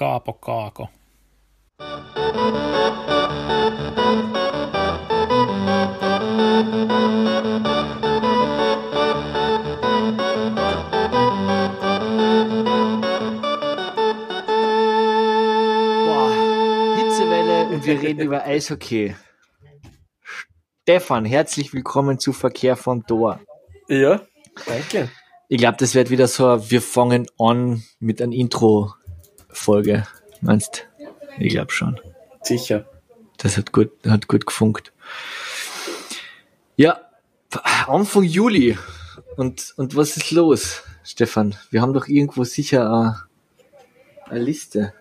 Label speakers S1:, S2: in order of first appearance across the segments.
S1: Kaapo Kaako.
S2: Boah, Hitzewelle und wir reden über Eishockey. Stefan, herzlich willkommen zu Verkehr von Tor.
S3: Ja, danke.
S2: Ich glaube, das wird wieder so, wir fangen an mit einer Intro-Folge. Meinst? Ich glaube schon.
S3: Sicher.
S2: Das hat gut, hat gut gefunkt. Ja, Anfang Juli. Und, und was ist los, Stefan? Wir haben doch irgendwo sicher eine, eine Liste,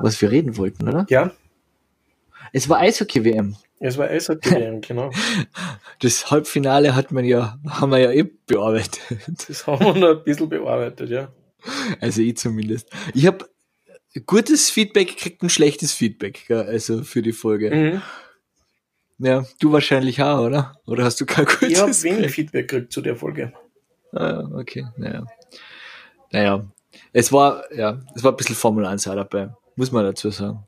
S2: was wir reden wollten, oder?
S3: Ja,
S2: Es war Eishockey-WM.
S3: es war Eishockey, genau.
S2: Das Halbfinale hat man ja, haben wir ja eh bearbeitet.
S3: Das haben wir noch ein bisschen bearbeitet, ja.
S2: Also ich zumindest. Ich habe gutes Feedback gekriegt und schlechtes Feedback, gell, also für die Folge.
S3: Mhm.
S2: Ja, du wahrscheinlich auch, oder? Oder hast du kein gutes
S3: Ich habe wenig? Feedback gekriegt zu der Folge.
S2: Ah, ja, okay, naja. Naja, es war, ja, es war ein bisschen Formel 1 auch dabei, muss man dazu sagen.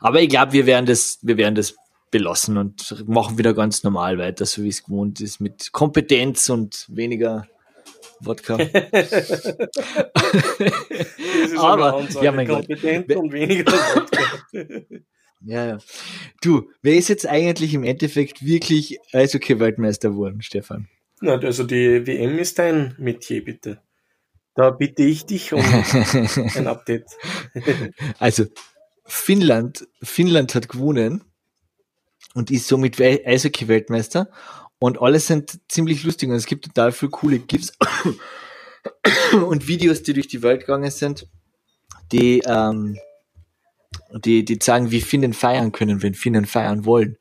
S2: Aber ich glaube, wir werden das, wir werden das belassen und machen wieder ganz normal weiter, so wie es gewohnt ist, mit Kompetenz und weniger Wodka. Aber, ja, mein Gott.
S3: kompetent
S2: Wer-
S3: und weniger Wodka.
S2: Ja, ja. Du, wer ist jetzt eigentlich im Endeffekt wirklich Eishockey-Weltmeister geworden, Stefan?
S3: Na, also die WM ist dein Metier, bitte. Da bitte ich dich um ein Update.
S2: Also, Finnland, Finnland hat gewonnen und ist somit We- Eishockey-Weltmeister und alle sind ziemlich lustig und es gibt total viele coole GIFs und Videos, die durch die Welt gegangen sind, die, ähm, die, die zeigen, wie Finnen feiern können, wenn Finnen feiern wollen.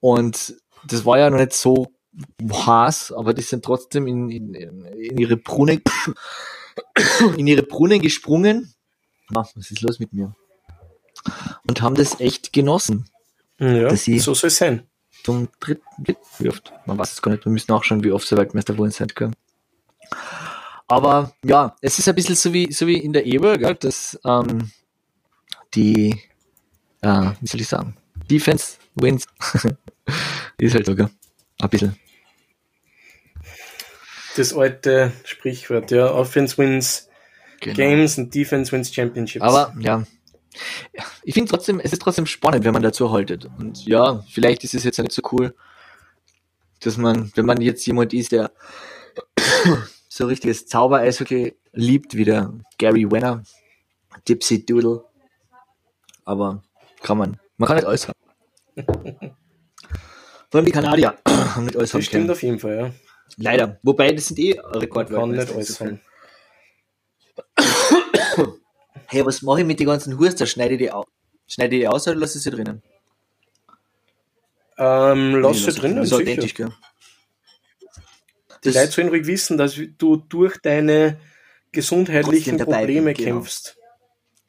S2: Und das war ja noch nicht so heiß, aber die sind trotzdem in, in, in ihre Brunnen, in ihre Brunnen gesprungen. Ah, was ist los mit mir? Und haben das echt genossen.
S3: Ja,
S2: Dass sie-
S3: so soll es sein.
S2: Zum dritten, wie oft? Man weiß es gar nicht, wir müssen nachschauen, wie oft sie Weltmeister geworden sind können. Aber ja, es ist ein bisschen so wie, so wie in der Eber, gell, dass ähm, die, äh, wie soll ich sagen, Defense wins. ist halt so, gell? Ein bisschen.
S3: Das alte Sprichwort, ja. Offense wins
S2: Genau.
S3: Games und Defense wins Championships.
S2: Aber ja, ich finde trotzdem, es ist trotzdem spannend, wenn man dazu haltet. Und ja, vielleicht ist es jetzt nicht so cool, dass man, wenn man jetzt jemand ist, der so richtiges Zauber-Eishockey liebt, wie der Gary Wenner, Dipsy Doodle. Aber kann man, man kann nicht alles haben. Vor allem die Kanadier haben nicht alles haben
S3: das stimmt
S2: können.
S3: auf jeden Fall, ja.
S2: Leider. Wobei, das sind eh
S3: Man kann nicht alles haben.
S2: Hey, was mache ich mit den ganzen Hurster? Schneide ich die aus? Schneide die aus oder lasse ich sie drinnen?
S3: Ähm, lass
S2: Nee,
S3: sie drinnen,
S2: Das ist authentisch, gell?
S3: Die
S2: Das-
S3: Leute sollen ruhig wissen, dass du durch deine gesundheitlichen Probleme
S2: bin, genau.
S3: kämpfst.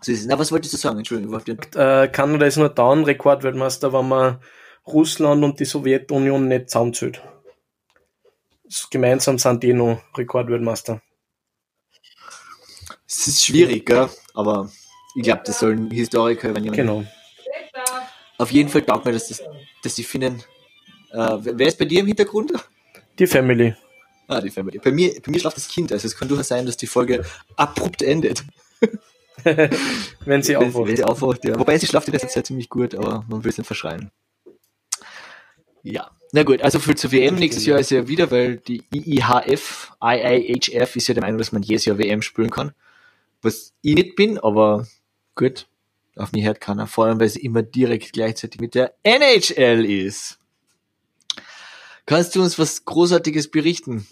S2: So ist es. Na, was wolltest du sagen? Entschuldigung,
S3: Äh, Kanada ist nur dann Rekordweltmeister, wenn man Russland und die Sowjetunion nicht zusammenzählt. Gemeinsam sind die noch Rekordweltmeister.
S2: es ist schwierig, gell? Aber ich glaube, das sollen Historiker übernehmen.
S3: Genau.
S2: Auf jeden Fall taugt mir, dass, das, dass die Finnen. Äh, wer ist bei dir im Hintergrund?
S3: Die Family.
S2: Ah, die Family. Bei mir, bei mir schlaft das Kind, also es kann durchaus sein, dass die Folge abrupt endet.
S3: Wenn sie
S2: Wenn,
S3: aufwacht.
S2: wenn sie aufwacht, ja. Wobei sie schlaft in letzter Zeit ziemlich gut, aber man will es nicht verschreien. Ja. Na gut, also für zur WM nächstes Jahr ist ja wieder, weil die IIHF, IIHF ist ja der Meinung, dass man jedes Jahr WM spielen kann. Was ich nicht bin, aber gut, auf mich hört keiner. Vor allem, weil sie immer direkt gleichzeitig mit der NHL ist. Kannst du uns was Großartiges berichten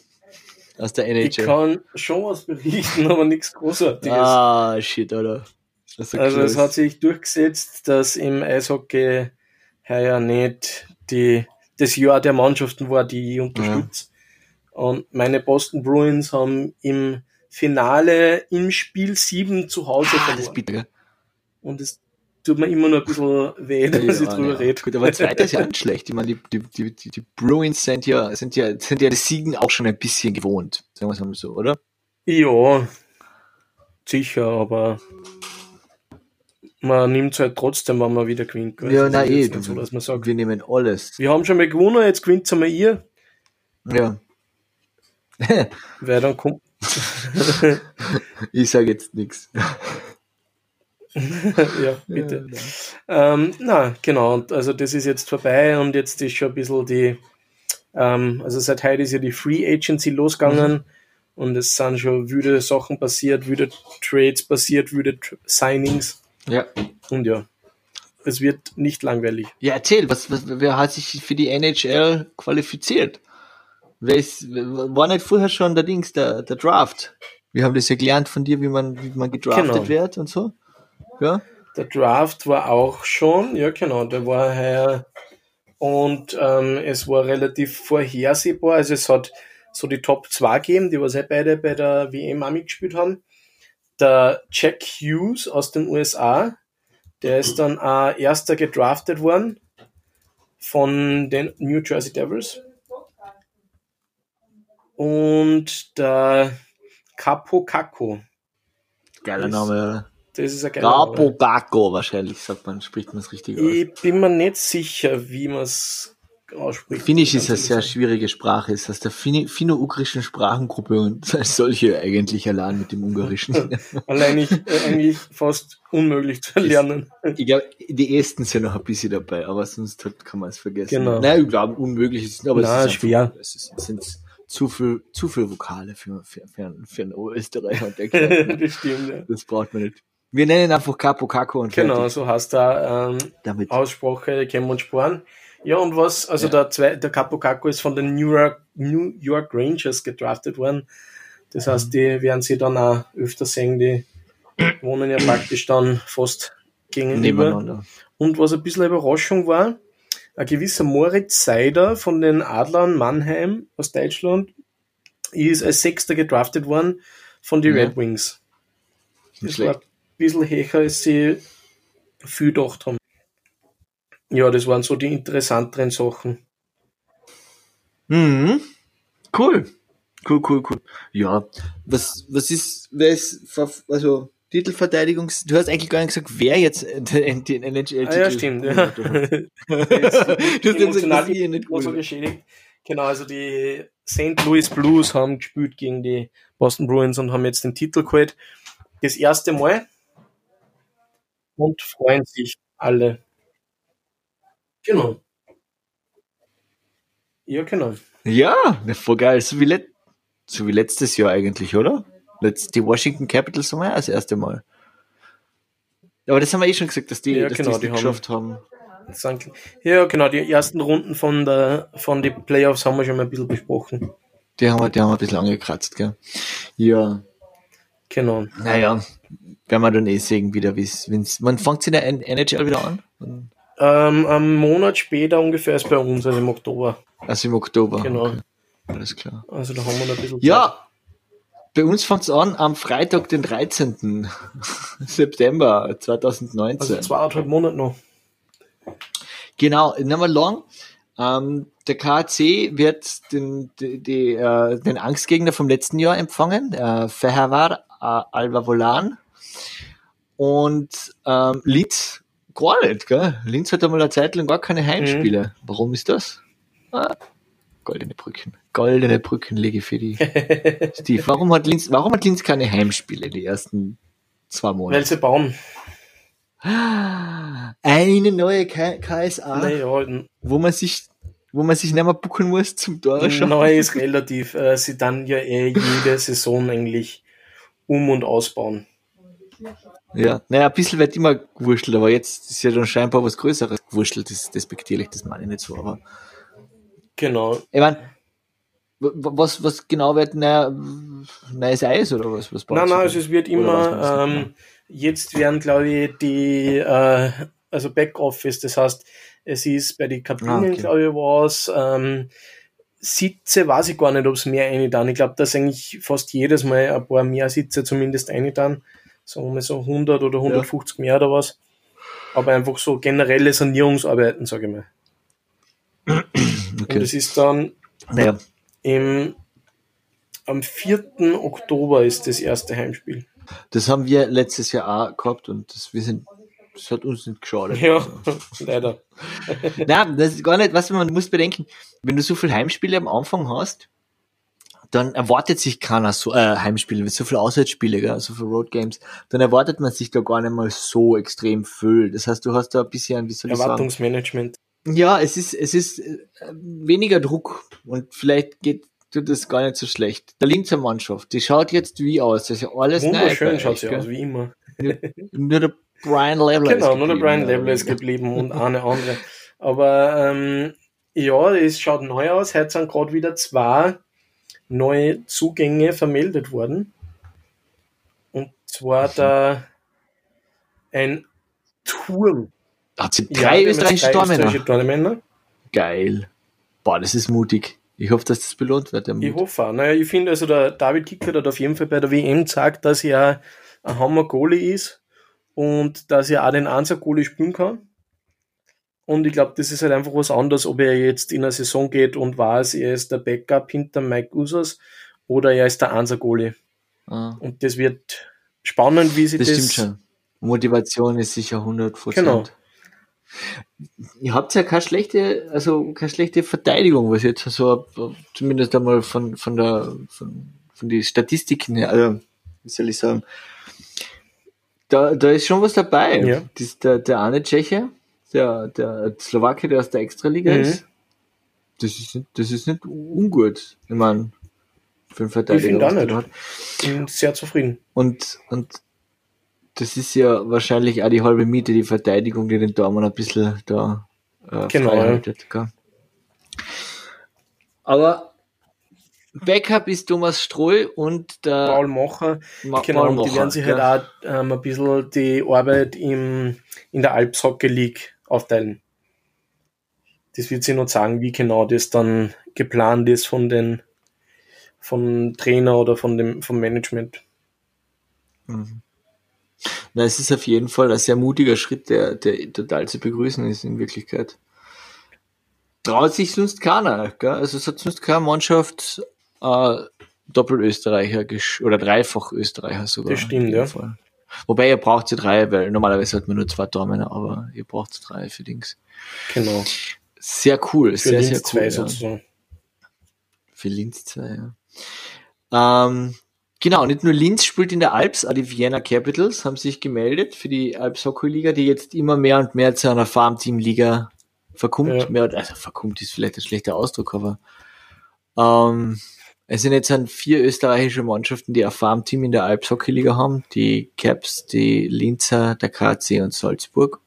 S2: aus der
S3: Ich
S2: NHL?
S3: kann schon was berichten, aber nichts Großartiges.
S2: Ah, shit, oder? So
S3: Also es hat sich durchgesetzt, dass im Eishockey heuer nicht die, das Jahr der Mannschaften war, die ich unterstütze. Und meine Boston Bruins haben im Finale im Spiel 7 zu Hause
S2: ah, das ist
S3: verloren.
S2: bitter, gell?
S3: Und es tut mir immer noch ein bisschen weh, ich
S2: Ja,
S3: drüber
S2: ja.
S3: rede.
S2: Gut, aber zweiter ist ja nicht schlecht. Ich meine, die, die, die, die, die Bruins sind ja, sind ja, sind ja das Siegen auch schon ein bisschen gewohnt. Sagen wir es mal so, oder?
S3: Ja, sicher, aber man nimmt es halt trotzdem, wenn man wieder gewinnt.
S2: Ja,
S3: Also
S2: nein,
S3: ist
S2: eh.
S3: so, dass man sagt,
S2: Wir nehmen alles.
S3: wir haben schon mal gewonnen, jetzt gewinnt einmal ihr,
S2: Ja.
S3: weil dann kommt,
S2: ich sage jetzt nichts.
S3: ja, bitte. Ähm, na, genau, und also das ist jetzt vorbei und jetzt ist schon ein bisschen die, ähm, also seit heute ist ja die Free Agency losgegangen und es sind schon wüde Sachen passiert, wüde Trades passiert, wüde Signings
S2: Ja.
S3: und ja, es wird nicht langweilig.
S2: Ja, erzähl, was, was, wer hat sich für die NHL qualifiziert? War nicht vorher schon der Dings, der, der Draft? Wir haben das ja gelernt von dir, wie man, wie man gedraftet
S3: Genau.
S2: wird und so. Ja?
S3: Der Draft war auch schon, ja genau, der war heuer und ähm, es war relativ vorhersehbar. Also es hat so die Top 2 gegeben, die was ja beide bei der WM auch mitgespielt haben. Der Jack Hughes aus den USA, der ist dann auch erster gedraftet worden von den New Jersey Devils. Und der Capo Caco,
S2: Geiler
S3: Das-
S2: Name, oder?
S3: das ist ein geiler Name.
S2: Gapo Gako wahrscheinlich, sagt man, spricht man es richtig aus.
S3: Ich bin mir nicht sicher, wie man es ausspricht.
S2: Finnisch ist eine sehr schwierige Sprache, ist aus der finno-ugrischen Sprachengruppe und als solche eigentlich allein mit dem Ungarischen.
S3: Allein ich, äh, eigentlich fast unmöglich zu lernen.
S2: ich glaube, die ersten sind noch ein bisschen dabei, aber sonst hat, kann man es vergessen.
S3: Genau.
S2: Nein, ich glaube, unmöglich ist es, aber
S3: Nein,
S2: es ist
S3: schwer.
S2: Einfach, es, ist, es sind zu viel, zu viel Vokale für, für, für, einen- für einen Österreicher und der kennt-
S3: das stimmt, ja.
S2: Das braucht man nicht. Wir nennen einfach Capo Caco und
S3: Genau,
S2: fertig.
S3: so heißt da ähm,
S2: Damit.
S3: Aussprache, kennen wir uns sparen. Ja, und was, also
S2: Ja.
S3: der, zwei, der Capo Caco ist von den New York, New York Rangers gedraftet worden. Das
S2: Mhm.
S3: heißt, die werden sie dann auch öfter sehen, die wohnen ja praktisch dann fast gegenüber.
S2: Nebeneinander.
S3: Und was ein bisschen Überraschung war, ein gewisser Moritz Seider von den Adlern Mannheim aus Deutschland ist als Sechster gedraftet worden von den
S2: Ja.
S3: Red Wings. Das war
S2: schlecht.
S3: ein bisschen höher, als sie viel gedacht haben. Ja, das waren so die interessanteren Sachen.
S2: Mhm. Cool. Cool, cool, cool. Ja, was, was ist, wer ist, also, Titelverteidigungs, du hast eigentlich gar nicht gesagt, wer jetzt den, den NHL-Titel
S3: Ah, ja, stimmt. Ja.
S2: du hast gesagt,
S3: Emotional
S2: dass ich nicht cool.
S3: geschädigt. Genau, also die St. Louis Blues haben gespielt gegen die Boston Bruins und haben jetzt den Titel geholt. Das erste Mal. Und freuen sich alle. Genau. Ja, genau.
S2: Ja, na, voll geil. So wie, let, so wie letztes Jahr eigentlich, oder? Die Washington Capitals haben wir ja das erste Mal. Aber das haben wir eh schon gesagt, dass die,
S3: Ja,
S2: dass
S3: genau,
S2: die es
S3: die haben-
S2: geschafft haben.
S3: Ja, genau, die ersten Runden von der von den Playoffs haben wir schon mal ein bisschen besprochen.
S2: Die haben wir, die haben wir ein bisschen angekratzt, gell? Ja,
S3: Genau.
S2: naja, werden wir dann eh sehen wieder, wie es, wann fängt in der NHL wieder an?
S3: Ähm, einen Monat später ungefähr ist bei uns, also im Oktober.
S2: Also im Oktober.
S3: Genau.
S2: Okay, alles klar.
S3: Also da haben wir noch ein bisschen Zeit.
S2: Ja, bei uns fängt es an am Freitag, den 13. September 2019.
S3: Also zweieinhalb Monate noch.
S2: Genau, nicht mehr lang. Ähm, der KC wird den, die, die, äh, den Angstgegner vom letzten Jahr empfangen, äh, Fehervar äh, Alva Volan. Und ähm, Linz gar nicht, gell? Linz hat einmal eine Zeit lang gar keine Heimspiele. Warum ist das? Ah, goldene Brücken. Goldene Brücken lege für die Steve. Warum hat Linz, warum hat Linz keine Heimspiele die ersten zwei
S3: Weil
S2: Monate?
S3: sie bauen.
S2: Eine neue K KSA
S3: Naja,
S2: wo man sich, wo man sich nicht mehr buchen muss zum Tor schauen.
S3: neu ist relativ. Äh, sie dann ja eh jede Saison eigentlich um- und ausbauen.
S2: Ja, naja, ein bisschen wird immer gewurschtelt, aber jetzt ist ja dann scheinbar was Größeres gewurschtelt, das ist despektierlich, das meine ich nicht so, aber
S3: Genau.
S2: ich mein, w- w- was, was genau wird, naja, neues Eis oder was? was
S3: Nein, nein, also es wird immer, ähm, jetzt werden, glaube ich, die, äh, also Backoffice, das heißt, es ist bei den Kabinen,
S2: Ah, okay.
S3: glaube ich, was, ähm, Sitze weiß ich gar nicht, ob es mehr eine dann. Ich glaube, dass eigentlich fast jedes Mal ein paar mehr Sitze zumindest eine dann. Sagen wir mal so 100 oder 150 mehr oder was. Aber einfach so generelle Sanierungsarbeiten, sage ich mal. Und
S2: Okay.
S3: es ist dann
S2: Naja,
S3: im, am 4. Oktober ist das erste Heimspiel.
S2: das haben wir letztes Jahr auch gehabt und das, wir sind Das hat uns nicht geschadet.
S3: Ja, leider.
S2: Nein, das ist gar nicht, was man muss bedenken, wenn du so viele Heimspiele am Anfang hast, dann erwartet sich keiner so äh, Heimspiele, so viele Auswärtsspiele, gell, so viele Road Games, dann erwartet man sich da gar nicht mal so extrem viel. Das heißt, du hast da ein bisschen, wie soll ich sagen,
S3: Erwartungsmanagement.
S2: Ja, es ist, es ist äh, weniger Druck und vielleicht geht tut das gar nicht so schlecht. Der Linzer Mannschaft, die schaut jetzt wie aus? Das ist ja alles neu
S3: Wunderschön
S2: euch,
S3: schaut sie aus, wie immer.
S2: Nur der Brian Leveler
S3: Genau, nur der Brian. Leveler ist geblieben und eine andere. Aber ähm, ja, es schaut neu aus. Heute sind gerade wieder zwei neue Zugänge vermeldet worden. Und zwar da ein Turm.
S2: Hat sie
S3: Ja,
S2: drei
S3: jetzt
S2: österreichische Tormänner?
S3: Tormänner.
S2: Geil. Boah, das ist mutig. Ich hoffe, dass das belohnt wird, der
S3: Ich hoffe auch. Naja, ich finde, also der David Kickert hat auf jeden Fall bei der WM gezeigt, dass er ein Hammer-Goalie ist und dass er auch den Einser-Goalie spielen kann. Und ich glaube, das ist halt einfach was anderes, ob er jetzt in eine Saison geht und weiß, er ist der Backup hinter Mike Users oder er ist der Einser-Goalie.
S2: Ah,
S3: Und das wird spannend, wie sie
S2: das,
S3: das...
S2: stimmt schon. Motivation ist sicher 100
S3: Genau.
S2: Ihr habt ja keine schlechte, also keine schlechte Verteidigung, was jetzt so, zumindest einmal von, von der, von, von die Statistiken her, also, wie soll ich sagen, da, da ist schon was dabei.
S3: Ja.
S2: Das, der, der eine Tscheche, der, der Slowake, der aus der Extraliga
S3: Mhm.
S2: ist, das ist, nicht, das ist nicht ungut. Ich meine, für einen
S3: Ich
S2: Verteidiger.
S3: finde auch nicht.
S2: hat.
S3: Bin sehr zufrieden.
S2: Und, und das ist ja wahrscheinlich auch die halbe Miete, die Verteidigung, die den Dortmund ein bisschen da äh,
S3: Genau,
S2: frei
S3: ja.
S2: haltet, gell? Aber Backup ist Thomas Stroh und der
S3: Paul Macher,
S2: Ma
S3: Genau,
S2: Paul
S3: und die
S2: Mocher,
S3: werden sich
S2: gell?
S3: halt auch ähm, ein bisschen die Arbeit im, in der Alps Hockey League aufteilen. Das wird sie noch sagen, wie genau das dann geplant ist von den von Trainer oder von dem vom Management.
S2: Na, es ist auf jeden Fall ein sehr mutiger Schritt, der, der total zu begrüßen ist in Wirklichkeit. Traut sich sonst keiner, gell? Also es hat sonst keine Mannschaft äh, Doppel-Österreicher oder dreifach Österreicher sogar.
S3: Das stimmt, ja.
S2: Fall. Wobei ihr braucht sie drei, weil normalerweise hat man nur zwei Tormänner, aber ihr braucht drei für Dings.
S3: Genau. Für
S2: Sehr cool, sehr,
S3: Linz
S2: sehr
S3: zwei
S2: cool. Ja.
S3: sozusagen.
S2: Für Linz 2, ja. Ähm, genau, nicht nur Linz spielt in der Alps, auch die Vienna Capitals haben sich gemeldet für die Alps Hockey Liga, die jetzt immer mehr und mehr zu einer Farmteam-Liga verkommt.
S3: Ja.
S2: Mehr, also verkommt ist vielleicht ein schlechter Ausdruck, aber ähm, es sind jetzt an vier österreichische Mannschaften, die ein Farmteam in der Alps Hockey Liga haben. Die Caps, die Linzer, der KC und Salzburg.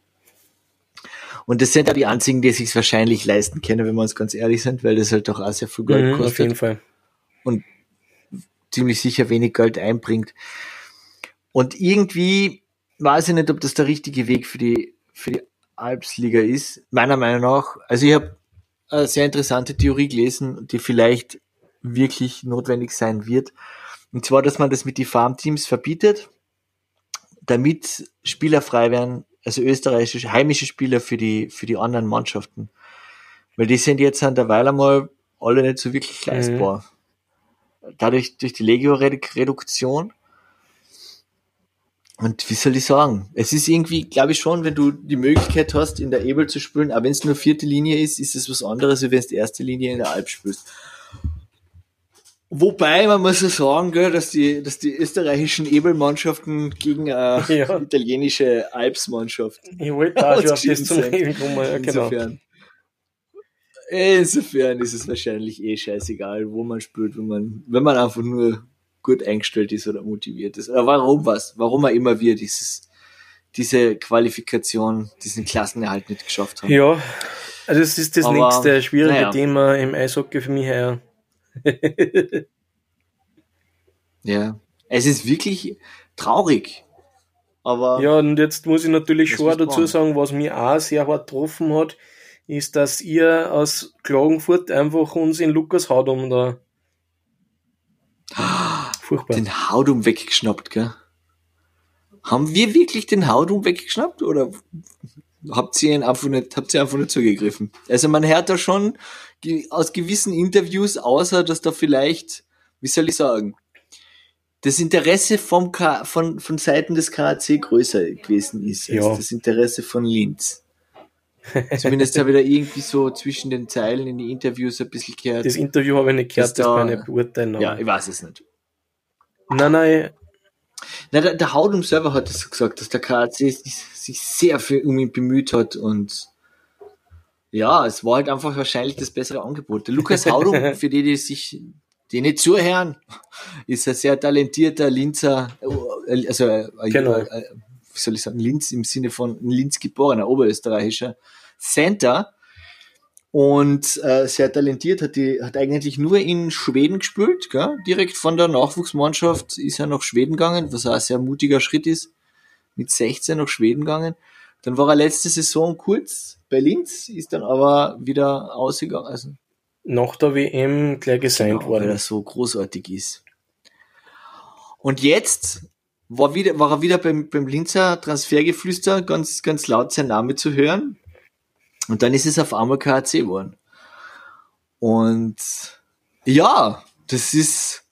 S2: Und das sind ja die einzigen, die sich wahrscheinlich leisten können, wenn wir uns ganz ehrlich sind, weil das halt doch auch sehr viel Geld
S3: Mhm, auf
S2: kostet
S3: jeden Fall.
S2: Ziemlich sicher wenig Geld einbringt. Und irgendwie weiß ich nicht, ob das der richtige Weg für die, für die Alpsliga ist. Meiner Meinung nach. Also ich habe eine sehr interessante Theorie gelesen, die vielleicht wirklich notwendig sein wird. Und zwar, dass man das mit die Farmteams verbietet, damit Spieler frei werden, also österreichische, heimische Spieler für die, für die anderen Mannschaften. Weil die sind jetzt an derweil einmal alle nicht so wirklich leistbar dadurch durch die Legio-Reduktion. Und wie soll ich sagen? Es ist irgendwie, glaube ich schon, wenn du die Möglichkeit hast, in der Ebel zu spielen, aber wenn es nur vierte Linie ist, ist es was anderes, als wenn du erste Linie in der Alp spielst. Wobei, man muss ja sagen, gell, dass die, dass die österreichischen Ebelmannschaften gegen äh,
S3: Ja.
S2: italienische Alpsmannschaften
S3: Ich wollte auch schon auf das zum. Reden kommen. Ja, genau.
S2: Insofern. Insofern ist es wahrscheinlich eh scheißegal, wo man spielt, wenn man, wenn man einfach nur gut eingestellt ist oder motiviert ist. Oder warum was? Warum er immer wir dieses, diese Qualifikation, diesen Klassenerhalt nicht geschafft haben.
S3: Ja, also es ist das
S2: Aber,
S3: nächste schwierige
S2: naja.
S3: Thema im Eishockey für mich her.
S2: Ja. Es ist wirklich traurig. Aber
S3: Ja, und jetzt muss ich natürlich schon dazu sagen, was mich auch sehr hart getroffen hat, ist, dass ihr aus Klagenfurt einfach uns in Lukas Haudum da. Furchtbar.
S2: den Haudum weggeschnappt, gell? Haben wir wirklich den Haudum weggeschnappt oder habt ihr ihn einfach nicht, habt ihr einfach nicht zugegriffen? Also man hört da schon aus gewissen Interviews, außer dass da vielleicht, wie soll ich sagen, das Interesse vom K von, von Seiten des KAC größer gewesen ist
S3: Ja.
S2: als das Interesse von Linz. Zumindest habe ich da irgendwie so zwischen den Zeilen in die Interviews ein bisschen gehört.
S3: Das Interview habe ich nicht
S2: Das
S3: gehört, das
S2: da-
S3: kann ich nicht beurteilen. aber-
S2: ja, ich weiß es nicht.
S3: Nein, nein,
S2: Na, der, der Haudum selber hat es gesagt, dass der KAC sich, sehr viel um ihn bemüht hat und ja, es war halt einfach wahrscheinlich das bessere Angebot. Der Lukas Haudum, für die, die sich, die nicht zuhören, ist ein sehr talentierter Linzer, äh, also,
S3: Genau.
S2: Wie soll ich sagen, Linz im Sinne von Linz geborener oberösterreichischer Center und äh, sehr talentiert, hat, die, hat eigentlich nur in Schweden gespielt, gell? direkt von der Nachwuchsmannschaft ist er nach Schweden gegangen, was auch ein sehr mutiger Schritt ist, mit 16 nach Schweden gegangen. Dann war er letzte Saison kurz bei Linz, ist dann aber wieder ausgegangen, also
S3: nach der WM gleich gesigned
S2: Genau, weil er
S3: worden.
S2: so großartig ist. Und jetzt war, wieder, war er wieder beim, beim Linzer Transfergeflüster ganz, ganz laut sein Name zu hören. Und dann ist es auf einmal KAC geworden. Und ja, das ist,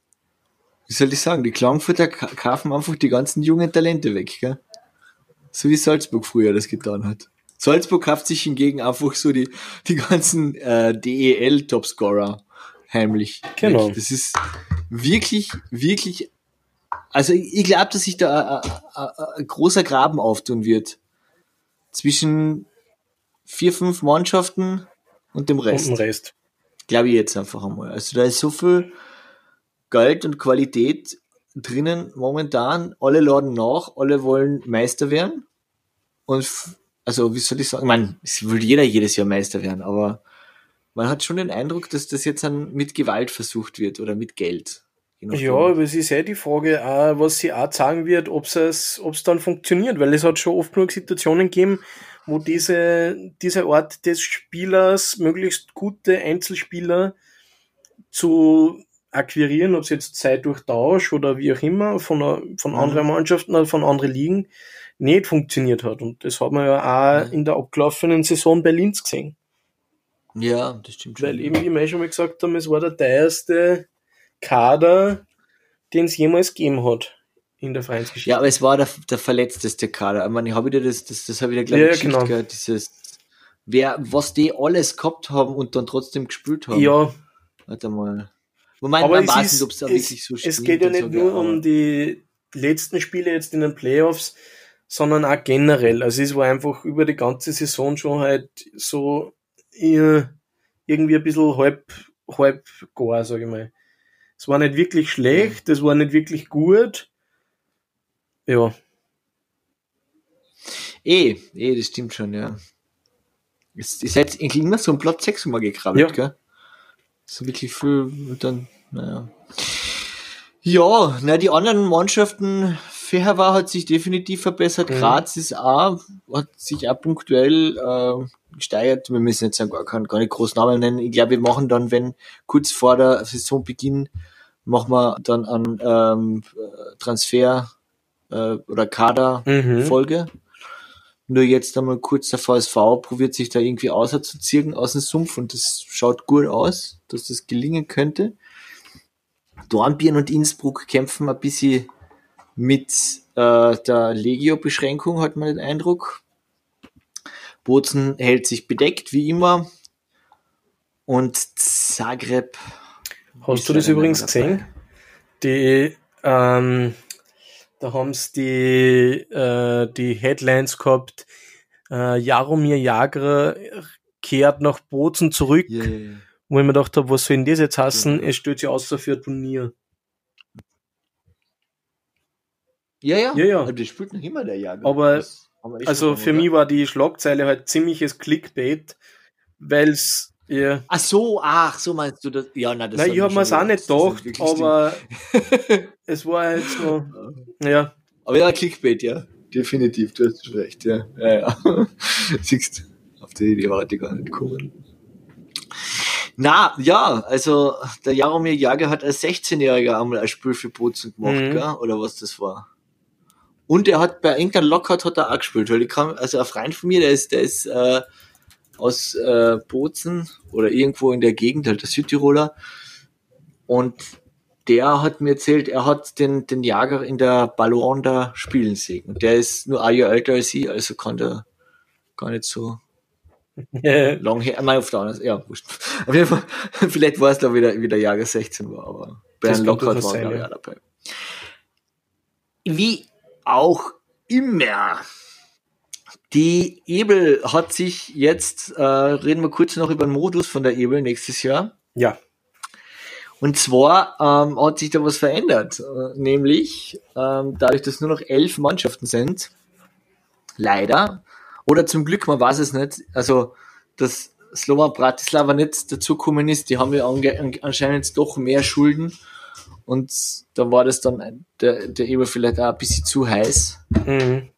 S2: wie soll ich sagen, die Klagenfurter ka- kaufen einfach die ganzen jungen Talente weg, gell? So wie Salzburg früher das getan hat. Salzburg kauft sich hingegen einfach so die, die ganzen äh, DEL-Topscorer heimlich.
S3: Genau.
S2: Weg. Das ist wirklich, wirklich, also ich, ich glaube, dass sich da ein, ein, ein großer Graben auftun wird. Zwischen vier, fünf Mannschaften und dem
S3: Und
S2: Rest.
S3: den Rest.
S2: Glaube ich jetzt einfach einmal. Also da ist so viel Geld und Qualität drinnen momentan. Alle laden nach, alle wollen Meister werden. Und also, wie soll ich sagen? Ich meine, es will jeder jedes Jahr Meister werden, aber man hat schon den Eindruck, dass das jetzt dann mit Gewalt versucht wird oder mit Geld.
S3: Ja, aber es ist eh die Frage, auch, was sie auch sagen wird, ob es ob's dann funktioniert, weil es hat schon oft genug Situationen gegeben, wo diese, diese Art des Spielers, möglichst gute Einzelspieler zu akquirieren, ob es jetzt sei durch Tausch oder wie auch immer, von, einer- von
S2: Mhm.
S3: anderen Mannschaften oder von anderen Ligen, nicht funktioniert hat. Und das hat man ja auch
S2: Mhm.
S3: in der abgelaufenen Saison bei Linz gesehen.
S2: Ja, das stimmt schon.
S3: Weil eben, wie wir eh schon mal gesagt haben, es war der teuerste Kader, den es jemals gegeben hat in der Vereinsgeschichte.
S2: Ja, aber es war der, der verletzteste Kader. Ich meine, ich habe wieder das, das, das habe ich wieder gleich
S3: Ja, genau.
S2: gell, dieses, wer, was die alles gehabt haben und dann trotzdem gespielt haben.
S3: ja
S2: Warte mal. Moment,
S3: aber
S2: man
S3: es,
S2: weiß nicht, ob es da wirklich so
S3: es geht ja nicht
S2: so,
S3: nur um die letzten Spiele jetzt in den Playoffs, sondern auch generell. Also es war einfach über die ganze Saison schon halt so äh, irgendwie ein bisschen halb, halb gar, sag ich mal. Es war nicht wirklich schlecht, es war nicht wirklich gut. Ja,
S2: Eh, eh, das stimmt schon, ja. Es ist jetzt eigentlich immer so ein Platz 6 mal gekrabbelt,
S3: Ja.
S2: gell? So wirklich viel, dann, naja. Ja, na, die anderen Mannschaften, Feherwar hat sich definitiv verbessert,
S3: Mhm.
S2: Graz ist auch, hat sich auch punktuell äh, gesteigert. Wir müssen jetzt gar, keinen- gar nicht groß Namen nennen. Ich glaube, wir machen dann, wenn kurz vor der Saisonbeginn, machen wir dann an ähm, Transfer äh, oder Kader
S3: Mhm.
S2: Nur jetzt einmal kurz der VSV probiert sich da irgendwie auszuziehen aus dem Sumpf und das schaut gut aus, dass das gelingen könnte. Dornbirn und Innsbruck kämpfen ein bisschen mit äh, der Legio-Beschränkung, hat man den Eindruck. Bozen hält sich bedeckt, wie immer. Und Zagreb.
S3: Hast du das übrigens
S2: dabei.
S3: gesehen? Die, ähm, da haben sie die, äh, die Headlines gehabt, äh, Jaromir Jagr kehrt nach Bozen zurück,
S2: Ja, ja, ja.
S3: wo ich mir gedacht habe, was soll denn das jetzt heißen?
S2: Ja.
S3: Es steht ja außer für ein Turnier.
S2: Ja, ja.
S3: Ja, ja.
S2: Aber Das spielt noch immer der Jager.
S3: Aber-
S2: Das
S3: Also
S2: schon
S3: für
S2: mal,
S3: mich
S2: oder?
S3: war die Schlagzeile halt ziemliches Clickbait, weil's, ja,
S2: Ach so, ach, so meinst du das? Ja, na, das
S3: nein, ich habe mir's
S2: schon
S3: auch nicht
S2: gedacht,
S3: aber es war halt so, ja,
S2: Aber ja, Clickbait, ja. Definitiv, du hast schon recht, ja. Ja, ja. Siehst auf die Idee war ich gar nicht gekommen. Na, ja, also der Jaromir Jager hat als 16-Jähriger einmal ein Spiel für Bozen gemacht,
S3: Mhm.
S2: gell? oder was das war. Und er hat bei irgendeinem Lockout hat er auch gespielt, weil ich kam, also ein Freund von mir, der ist, der ist äh, aus äh, Bozen oder irgendwo in der Gegend, halt der Südtiroler. Und der hat mir erzählt, er hat den, den Jager in der Ballon da spielen sehen. Und der ist nur ein Jahr älter als ich, also kann der gar nicht so lang her. Nein, auf der anderen Seite, ja, wurscht. Auf jeden Fall, vielleicht war es da wieder, wie der Jager 16 war, aber Bernd Lockhart war ja. dabei. Wie auch immer. Die Ebel hat sich jetzt, äh, reden wir kurz noch über den Modus von der Ebel nächstes Jahr.
S3: Ja.
S2: Und zwar ähm, hat sich da was verändert, äh, nämlich ähm, dadurch, dass nur noch elf Mannschaften sind, leider, oder zum Glück, man weiß es nicht, also dass Slovan Bratislava nicht dazugekommen ist, die haben ja anscheinend doch mehr Schulden und da war das dann der, der Eber vielleicht auch ein bisschen zu heiß, mhm.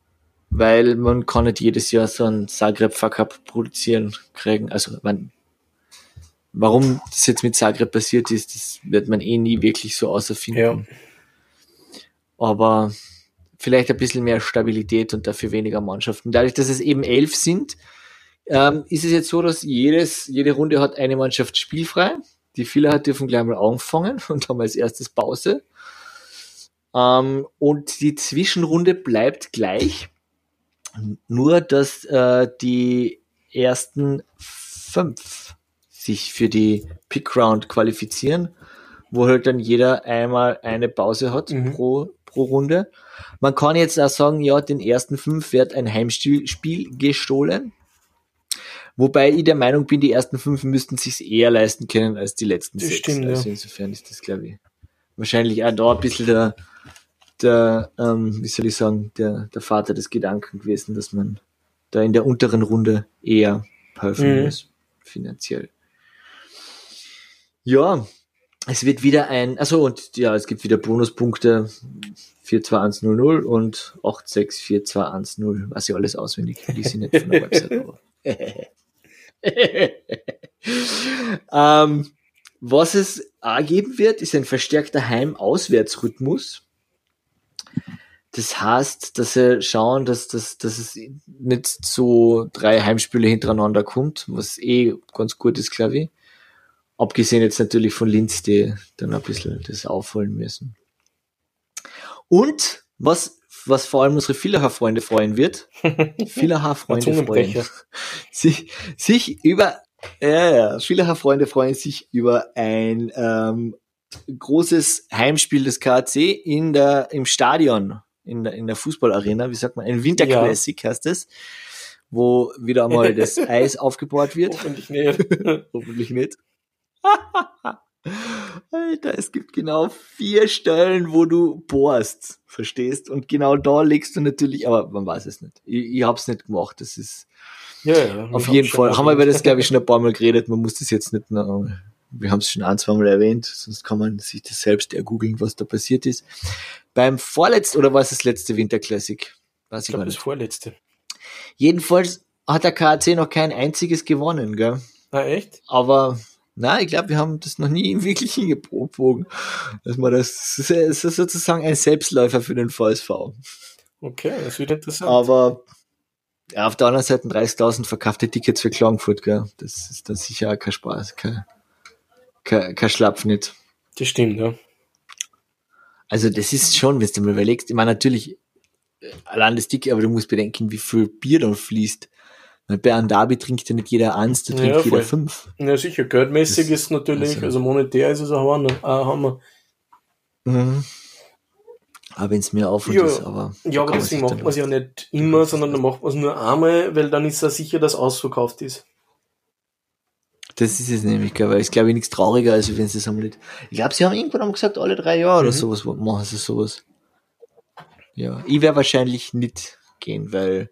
S2: weil man kann nicht jedes Jahr so ein Zagreb Fuck Up produzieren kriegen, also man Warum das jetzt mit Zagreb passiert ist, das wird man eh nie wirklich so außerfinden. Ja. Aber vielleicht ein bisschen mehr Stabilität und dafür weniger Mannschaften. Dadurch, dass es eben elf sind, ähm, ist es jetzt so, dass jedes, jede Runde hat eine Mannschaft spielfrei. Die Fehler hat dürfen gleich mal anfangen und haben als erstes Pause. Ähm, und die Zwischenrunde bleibt gleich. Nur, dass äh, die ersten fünf sich für die Pick Round qualifizieren, wo halt dann jeder einmal eine Pause hat mhm. pro, pro Runde. Man kann jetzt auch sagen, ja, den ersten fünf wird ein Heimspiel gestohlen. Wobei ich der Meinung bin, die ersten fünf müssten sich eher leisten können als die letzten das sechs. Stimmt, also insofern ist das, glaube ich, wahrscheinlich auch da ein bisschen der, der ähm, wie soll ich sagen, der, der Vater des Gedanken gewesen, dass man da in der unteren Runde eher helfen mhm. muss, finanziell. Ja, es wird wieder ein, also und ja, es gibt wieder Bonuspunkte 42100 und 864210, was ich alles auswendig, die sind nicht von der Website, aber. ähm, was es auch geben wird, ist ein verstärkter Heim-Auswärtsrhythmus. Das heißt, dass sie schauen, dass, dass, dass es nicht so drei Heimspiele hintereinander kommt, was eh ganz gut ist, glaube ich. Abgesehen jetzt natürlich von Linz, die dann ein bisschen das aufholen müssen. Und was, was vor allem unsere Villacher-Freunde freuen wird, Villacher-Freunde freuen sich, sich über, ja, ja, Villacher-Freunde freuen sich über ein ähm, großes Heimspiel des KAC in der, im Stadion, in der, in der Fußballarena, wie sagt man, ein Winterklassik ja. heißt es, wo wieder einmal das Eis aufgebaut wird.
S3: Hoffentlich nicht.
S2: Hoffentlich nicht. Alter, es gibt genau vier Stellen, wo du bohrst, verstehst? Und genau da legst du natürlich, aber man weiß es nicht. Ich, ich hab's nicht gemacht, das ist ja, ja, auf jeden Fall. Haben wir über das, glaube ich, schon ein paar Mal geredet, man muss das jetzt nicht noch, wir haben es schon ein, zwei Mal erwähnt, sonst kann man sich das selbst ergoogeln, was da passiert ist. Beim vorletzten, oder war es das letzte Winterklassik?
S3: Weiß ich, ich glaube, das vorletzte.
S2: Jedenfalls hat der KAC noch kein einziges gewonnen, gell?
S3: Ah, echt?
S2: Aber na, ich glaube, wir haben das noch nie wirklich hingebogen, dass man das, das ist sozusagen ein Selbstläufer für den VSV.
S3: Okay, das wird interessant.
S2: Aber ja, auf der anderen Seite 30.000 verkaufte Tickets für Klagenfurt, gell? Das ist dann sicher kein Spaß, kein, kein, kein Schlapf nicht.
S3: Das stimmt, ja.
S2: Also das ist schon, wenn du mal überlegst, ich meine natürlich, äh, allein das Ticket, aber du musst bedenken, wie viel Bier da fließt. Bei einem Derby trinkt ja nicht jeder eins, da trinkt ja, jeder fünf.
S3: Ja, sicher. Geldmäßig das, ist natürlich, also, also monetär ist es auch ein Hammer.
S2: Mhm. Aber wenn es mir aufhört
S3: ja,
S2: ist, aber.
S3: Ja, aber deswegen macht man es ja nicht immer, sondern dann macht man es nur einmal, weil dann ist ja sicher, dass ausverkauft ist.
S2: Das ist es nämlich, weil ich glaube nichts trauriger, als wenn sie einmal nicht. Ich glaube, sie haben irgendwann haben gesagt, alle drei Jahre mhm. oder sowas machen sie sowas. Ja, ich werde wahrscheinlich nicht gehen, weil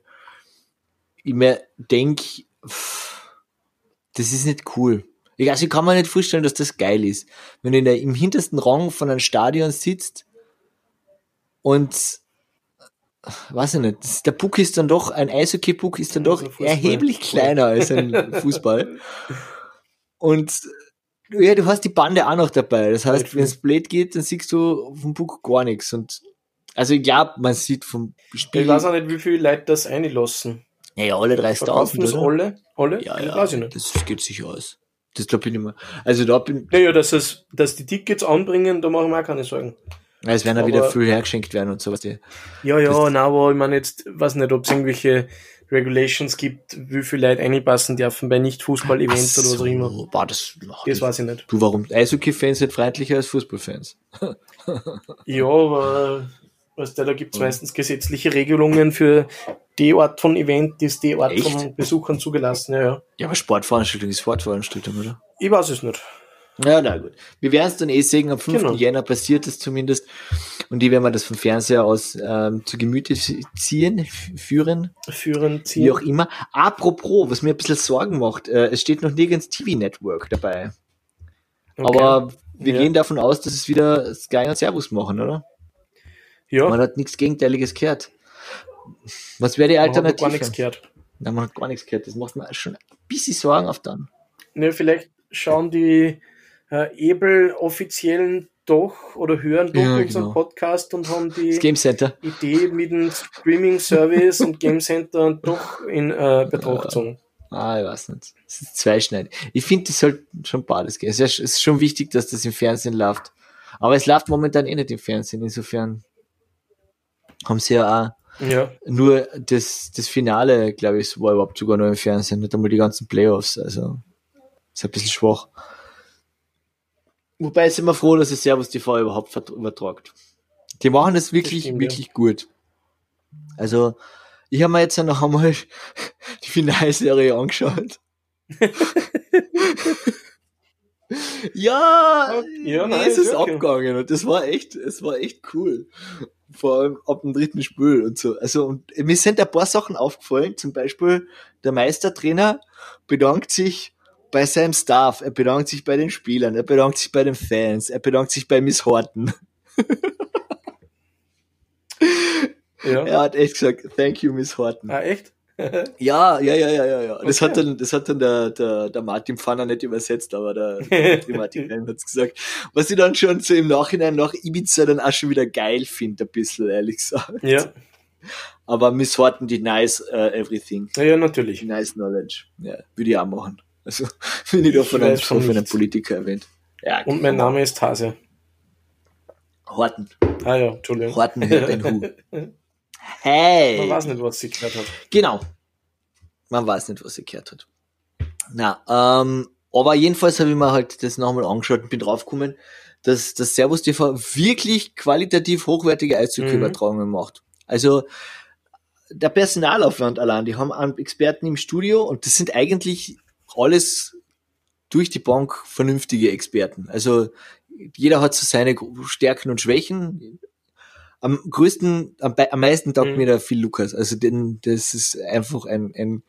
S2: ich mir denke, das ist nicht cool. Ich, also ich kann mir nicht vorstellen, dass das geil ist. Wenn du in der, im hintersten Rang von einem Stadion sitzt und weiß ich nicht, der Puck ist dann doch, ein Eishockey-Puck ist dann doch also erheblich kleiner als ein Fußball. Und ja, du hast die Bande auch noch dabei. Das heißt, wenn es blöd geht, dann siehst du vom Puck gar nichts. Und also ich glaube, man sieht vom
S3: Spiel. Ich weiß auch nicht, wie viele Leute das einlassen.
S2: Ja, ja, alle 30.000.
S3: das alle? Alle?
S2: Ja, ja, weiß ich nicht. das geht sicher aus. Das glaube ich nicht mehr. Also da bin.
S3: Naja, dass, es, dass die Tickets anbringen, da mache ich mir auch keine Sorgen.
S2: Ja, es werden ja wieder viel hergeschenkt werden und sowas.
S3: Ja, ja, na, aber ich meine jetzt, weiß nicht, ob es irgendwelche Regulations gibt, wie viele Leute einpassen dürfen bei Nicht-Fußball-Events so, oder was auch immer.
S2: War das,
S3: ach, das weiß ich nicht.
S2: Du, warum? Eishockey-Fans sind freundlicher als Fußballfans.
S3: ja, aber weißt du, da gibt's meistens gesetzliche Regelungen für die Art von Event, ist die Art Echt? von Besuchern zugelassen. Ja, ja.
S2: ja, aber Sportveranstaltung ist Sportveranstaltung, oder?
S3: Ich weiß es nicht.
S2: Ja, na gut. Wir werden es dann eh sehen, am 5. Genau. Jänner passiert es zumindest. Und die werden wir das vom Fernseher aus ähm, zu Gemüte ziehen, führen.
S3: Führen, ziehen.
S2: Wie auch immer. Apropos, was mir ein bisschen Sorgen macht, äh, es steht noch nirgends TV-Network dabei. Okay. Aber wir ja. gehen davon aus, dass es wieder Sky und Servus machen, oder? Ja. Man hat nichts Gegenteiliges gehört. Was wäre die Alternative? Man hat gar nichts gehört. Nein, man hat gar nichts gehört. Das macht mir schon ein bisschen Sorgen auf dann.
S3: Ne, vielleicht schauen die äh, Ebel-Offiziellen doch oder hören doch ja, unseren genau. Podcast und haben die Idee mit dem Streaming-Service und Game Center doch in äh, Betracht gezogen.
S2: Ah, ich weiß nicht. Das ist zweischneidig. Ich finde, das sollte schon beides gehen. Es ist schon wichtig, dass das im Fernsehen läuft. Aber es läuft momentan eh nicht im Fernsehen. Insofern haben sie ja auch ja. nur das, das Finale, glaube ich, war überhaupt sogar nur im Fernsehen, nicht einmal die ganzen Playoffs. Also ist ein bisschen schwach. Wobei sind wir froh, dass es Servus TV überhaupt übertragt. Die machen das wirklich, das stimmt, wirklich ja. gut. Also, ich habe mir jetzt noch einmal die Finalserie angeschaut. ja, ja nee, es ist okay. abgegangen und das war echt, es war echt cool. Vor allem ab dem dritten Spiel und so. Also, und mir sind ein paar Sachen aufgefallen. Zum Beispiel, der Meistertrainer bedankt sich bei seinem Staff, er bedankt sich bei den Spielern, er bedankt sich bei den Fans, er bedankt sich bei Miss Horton. ja. Er hat echt gesagt, thank you, Miss Horton.
S3: Ah, echt?
S2: Ja, ja, ja, ja, ja, ja. Das okay. hat dann, das hat dann der, der, der Martin Pfanner nicht übersetzt, aber der, der Martin Reim hat's gesagt. Was ich dann schon so im Nachhinein nach Ibiza dann auch schon wieder geil finde, ein bisschen, ehrlich gesagt.
S3: Ja.
S2: Aber Miss Horton denies uh, everything.
S3: Ja, ja, natürlich.
S2: Nice knowledge. Ja, würde ich auch machen. Also, wenn ich da von, einem, von einem Politiker erwähnt.
S3: Ja, Und mein Name ist Hase.
S2: Horten.
S3: Ah ja, Entschuldigung.
S2: Horten hört ein Hu. Hey!
S3: Man weiß nicht, was sie gehört hat.
S2: Genau. Man weiß nicht, was sie gehört hat. Na, ähm, aber jedenfalls habe ich mir halt das nochmal angeschaut und bin draufgekommen, dass das Servus TV wirklich qualitativ hochwertige Eishockey-Übertragungen mhm. macht. Also der Personalaufwand allein, die haben einen Experten im Studio und das sind eigentlich alles durch die Bank vernünftige Experten. Also jeder hat so seine Stärken und Schwächen. Am größten, am, am meisten taugt mhm. mir da viel Lukas. Also den, das ist einfach ein, ein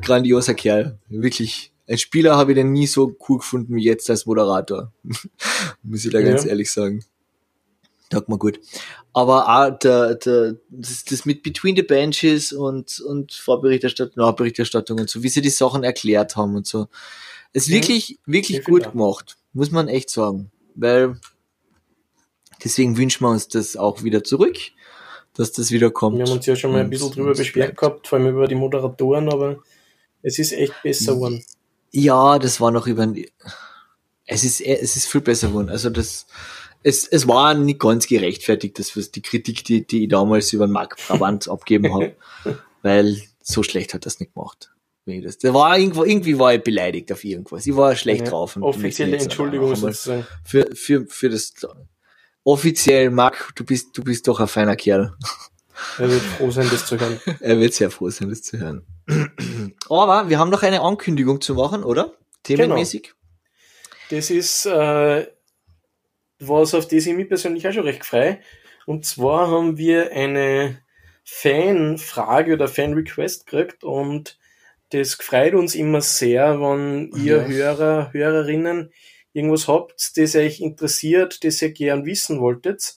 S2: grandioser Kerl. Wirklich. Als Spieler habe ich den nie so cool gefunden wie jetzt als Moderator. Muss ich da ja. ganz ehrlich sagen. Taugt mir gut. Aber auch der, der, das, das mit Between the Benches und, und Vorberichterstattung, Nachberichterstattung und so, wie sie die Sachen erklärt haben und so. ist wirklich, wirklich gut da. gemacht. Muss man echt sagen. Weil, deswegen wünschen wir uns das auch wieder zurück, dass das wieder kommt.
S3: Wir haben uns ja schon mal ein bisschen drüber beschwert gehabt, vor allem über die Moderatoren, aber es ist echt besser geworden.
S2: Ja, das war noch über, es ist, es ist viel besser geworden. Also das, es, es war nicht ganz gerechtfertigt, das was die Kritik, die, die ich damals über den Mark Brabant abgeben habe, weil so schlecht hat das nicht gemacht. Das, das war irgendwo, irgendwie war ich beleidigt auf irgendwas. Ich war schlecht ja, drauf.
S3: offizielle Entschuldigung sozusagen.
S2: Für, für, für das, offiziell, Marc, du bist, du bist doch ein feiner Kerl.
S3: Er wird froh sein, das zu hören.
S2: Er wird sehr froh sein, das zu hören. Aber wir haben noch eine Ankündigung zu machen, oder? Themenmäßig. Genau.
S3: Das ist äh, was, auf das ich mich persönlich auch schon recht frei. Und zwar haben wir eine Fanfrage oder Fan-Request gekriegt und das freut uns immer sehr, wenn ihr ja. Hörer, Hörerinnen irgendwas habt, das euch interessiert, das ihr gern wissen wolltet,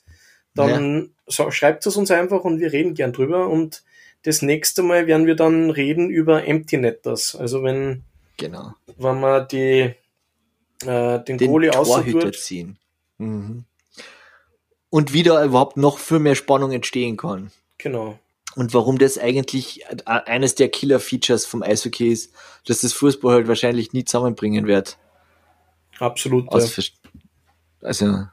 S3: dann ja. so, schreibt es uns einfach und wir reden gern drüber und das nächste Mal werden wir dann reden über Empty Netters. Also wenn,
S2: genau.
S3: wenn man die, äh, den, den Goalie
S2: aussieht, ziehen. Mhm. Und wieder überhaupt noch viel mehr Spannung entstehen kann.
S3: Genau.
S2: Und warum das eigentlich eines der Killer-Features vom Eishockey ist, dass das Fußball halt wahrscheinlich nie zusammenbringen wird.
S3: Absolut. Ja.
S2: Also,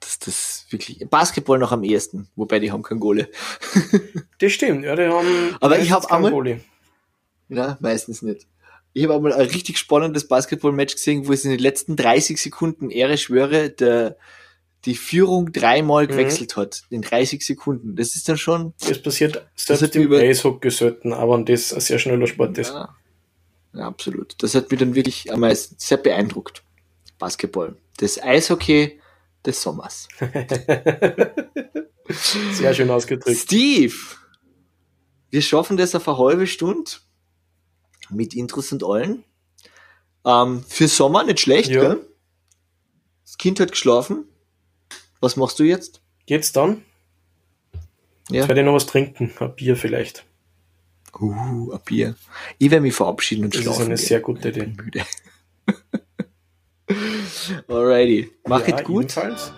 S2: das, das wirklich. Basketball noch am ehesten, wobei die haben kein Gole.
S3: das stimmt, ja, die haben.
S2: Aber ich habe einmal. Gole. Ja, meistens nicht. Ich habe einmal ein richtig spannendes Basketball-Match gesehen, wo es in den letzten 30 Sekunden, Ehre schwöre, der, die Führung dreimal mhm. gewechselt hat. In 30 Sekunden. Das ist dann schon.
S3: Das passiert selbst im Eishockey selten, aber das ein sehr schneller Sport ist.
S2: Ja. ja, absolut. Das hat mich dann wirklich am meisten sehr beeindruckt. Basketball. Das Eishockey des Sommers.
S3: sehr schön ausgedrückt.
S2: Steve! Wir schaffen das auf eine halbe Stunde mit Intros und allen. Ähm, für Sommer nicht schlecht, ja. gell? Das Kind hat geschlafen. Was machst du jetzt?
S3: Jetzt dann? Ja. Jetzt werde ich noch was trinken. Ein Bier vielleicht.
S2: Uh, ein Bier. Ich werde mich verabschieden und
S3: das
S2: schlafen.
S3: Das ist eine gehen. sehr gute Idee.
S2: Alrighty. Mach ja, gut. Ebenfalls.